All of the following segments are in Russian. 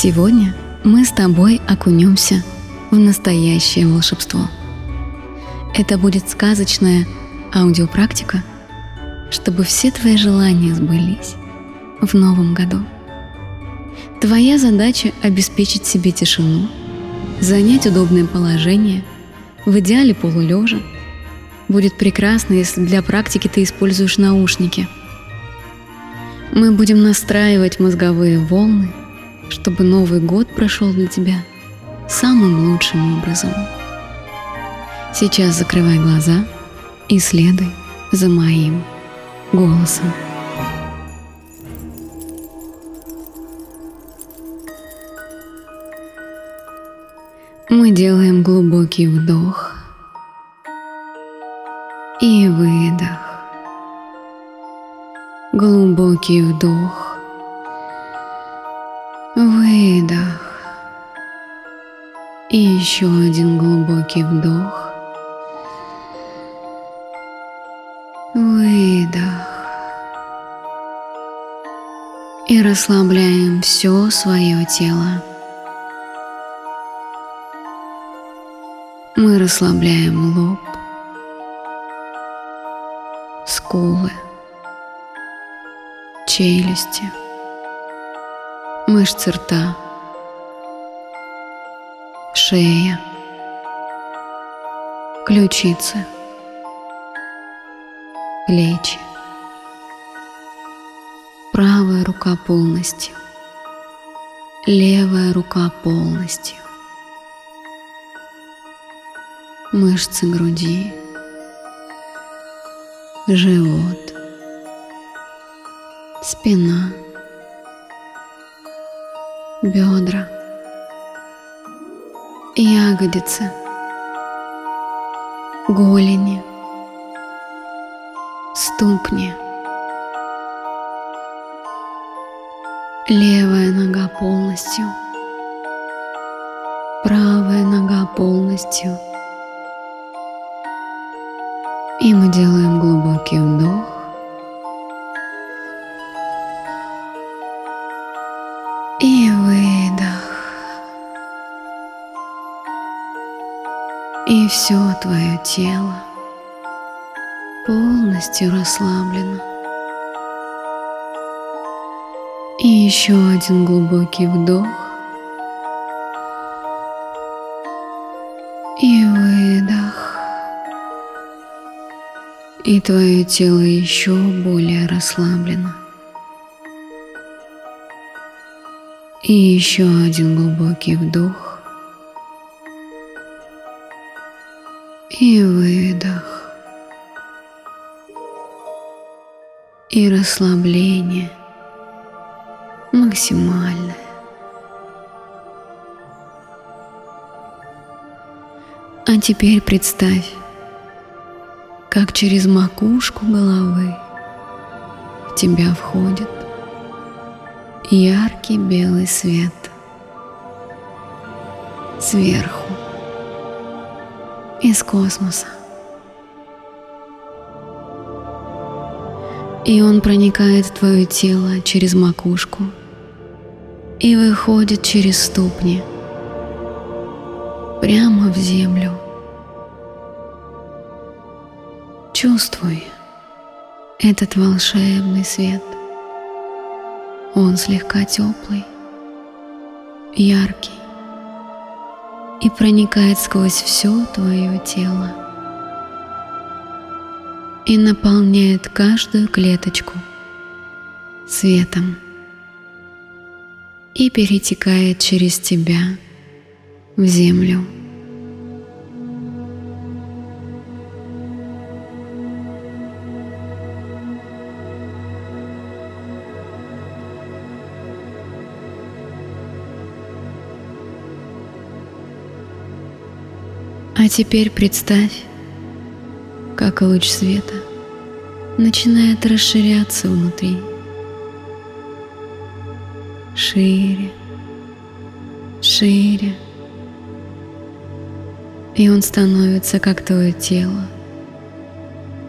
Сегодня мы с тобой окунемся в настоящее волшебство. Это будет сказочная аудиопрактика, чтобы все твои желания сбылись в новом году. Твоя задача — обеспечить себе тишину, занять удобное положение, в идеале полулежа. Будет прекрасно, если для практики ты используешь наушники. Мы будем настраивать мозговые волны, чтобы Новый год прошел для тебя самым лучшим образом. Сейчас закрывай глаза и следуй за моим голосом. Мы делаем глубокий вдох и выдох. Глубокий вдох, выдох. И еще один глубокий вдох. Выдох. И расслабляем все свое тело. Мы расслабляем лоб, скулы, челюсти, мышцы рта, шея, ключицы, плечи, правая рука полностью, левая рука полностью, мышцы груди, живот, спина, бедра, ягодицы, голени, ступни, левая нога полностью, правая нога полностью. И мы делаем глубокий вдох. Все твое тело полностью расслаблено. И еще один глубокий вдох. И выдох. И твое тело еще более расслаблено. И еще один глубокий вдох. И выдох. И расслабление максимальное. А теперь представь, как через макушку головы в тебя входит яркий белый свет сверху из космоса. И он проникает в твое тело через макушку и выходит через ступни прямо в землю. Чувствуй этот волшебный свет. Он слегка теплый, яркий и проникает сквозь все твое тело и наполняет каждую клеточку светом и перетекает через тебя в землю. А теперь представь, как луч света начинает расширяться внутри. Шире, шире. И он становится как твое тело.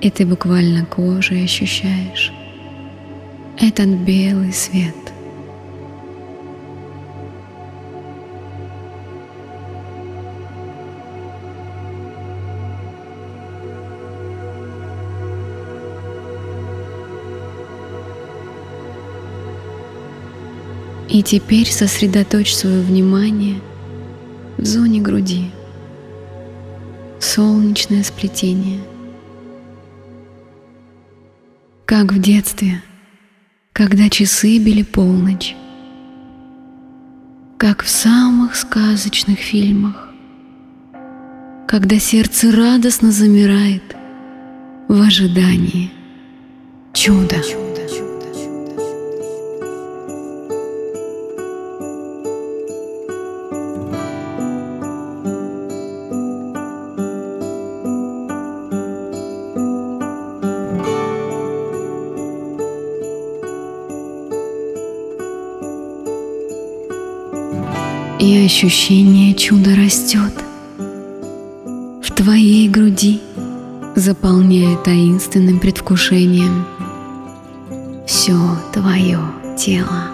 И ты буквально кожей ощущаешь этот белый свет. И теперь сосредоточь свое внимание в зоне груди. Солнечное сплетение. Как в детстве, когда часы били полночь. Как в самых сказочных фильмах. Когда сердце радостно замирает в ожидании чуда. И ощущение чуда растет в твоей груди, заполняя таинственным предвкушением все твое тело.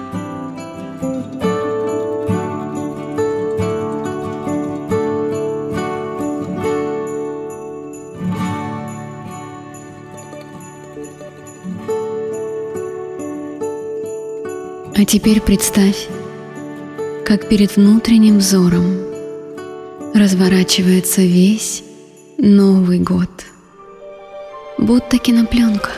А теперь представь, как перед внутренним взором разворачивается весь Новый год, будто кинопленка.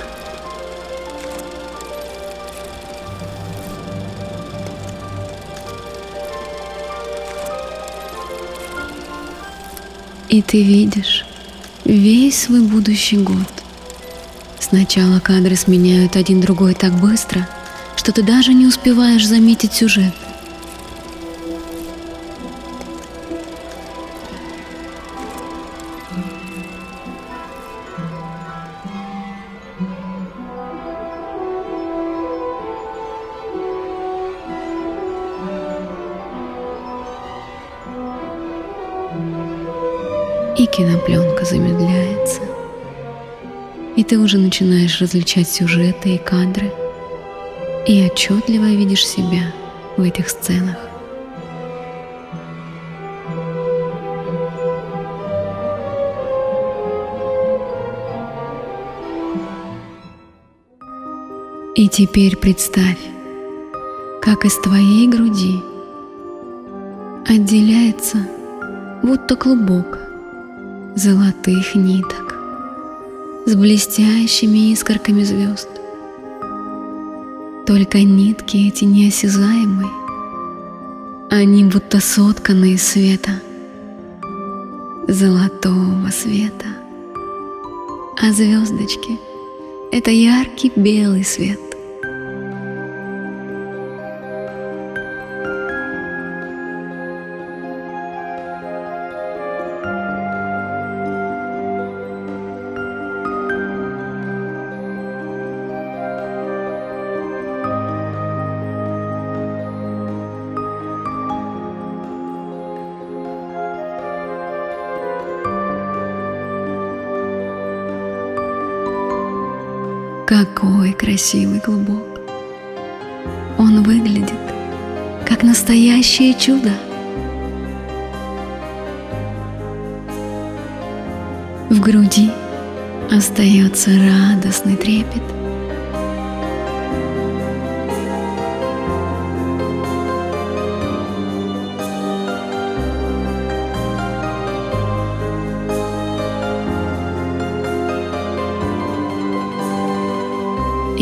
И ты видишь весь свой будущий год. Сначала кадры сменяют один другой так быстро, что ты даже не успеваешь заметить сюжет. И кинопленка замедляется, и ты уже начинаешь различать сюжеты и кадры, и отчетливо видишь себя в этих сценах. И теперь представь, как из твоей груди отделяется будто клубок золотых ниток с блестящими искорками звезд. Только нитки эти неосязаемые, они будто сотканы из света, золотого света. А звездочки — это яркий белый свет. Какой красивый клубок! Он выглядит как настоящее чудо. В груди остается радостный трепет.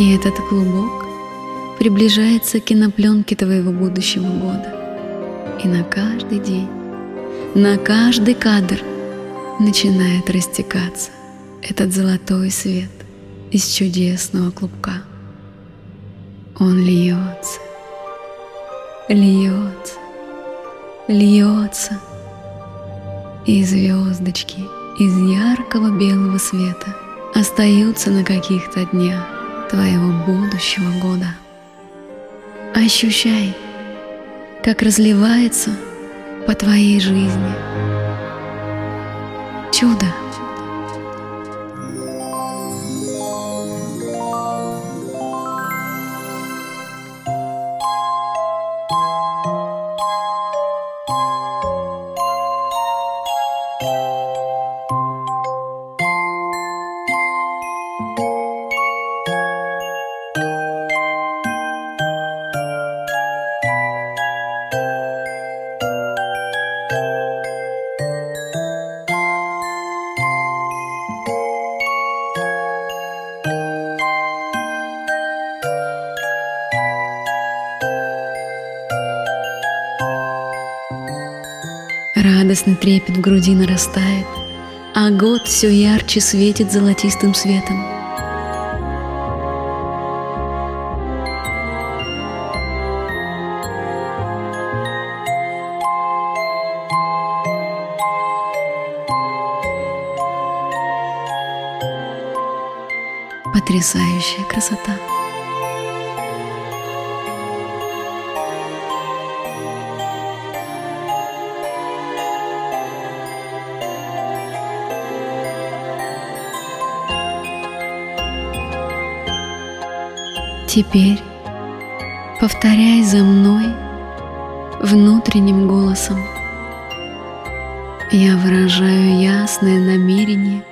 И этот клубок приближается к кинопленке твоего будущего года. И на каждый день, на каждый кадр начинает растекаться этот золотой свет из чудесного клубка. Он льется, льется, льется, и звездочки из яркого белого света остаются на каких-то днях твоего будущего года. Ощущай, как разливается по твоей жизни чудо. Радостный трепет в груди нарастает, а год все ярче светит золотистым светом. Потрясающая красота. Теперь повторяй за мной внутренним голосом. Я выражаю ясное намерение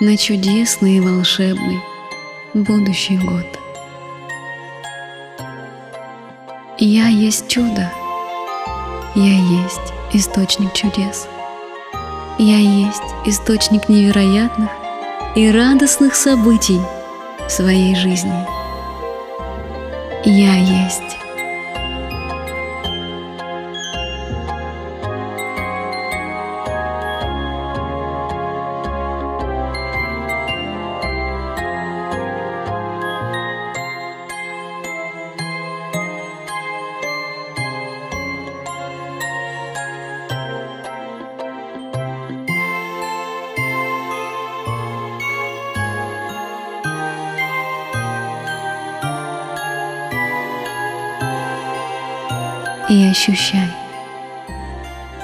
на чудесный и волшебный будущий год. Я есть чудо, я есть источник чудес, я есть источник невероятных и радостных событий в своей жизни. Я есть. И ощущай.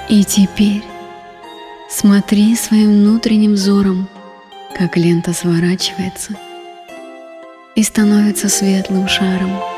И теперь смотри своим внутренним взором, как лента сворачивается и становится светлым шаром.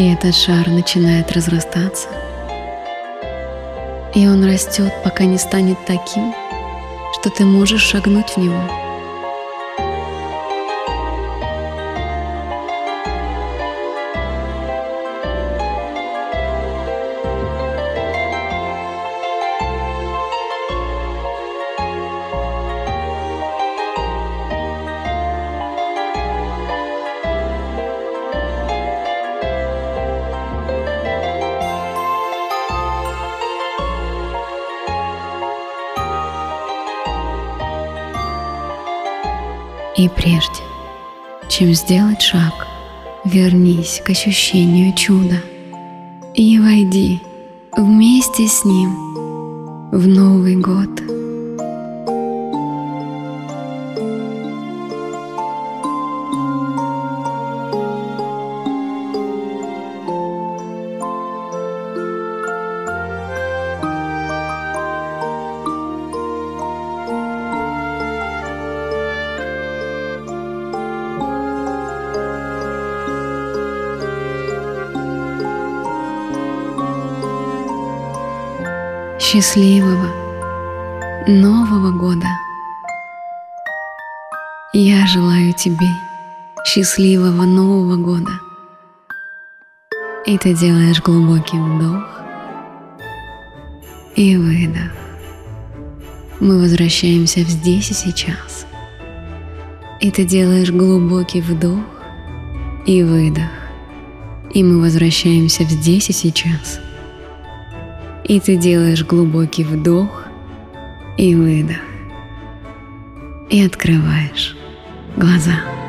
И этот шар начинает разрастаться. И он растет, пока не станет таким, что ты можешь шагнуть в него. И прежде, чем сделать шаг, вернись к ощущению чуда и войди вместе с ним в Новый год. Счастливого Нового года! Я желаю тебе счастливого Нового года. И ты делаешь глубокий вдох и выдох. Мы возвращаемся в здесь и сейчас. И ты делаешь глубокий вдох и выдох. И мы возвращаемся в здесь и сейчас. И ты делаешь глубокий вдох и выдох. И открываешь глаза.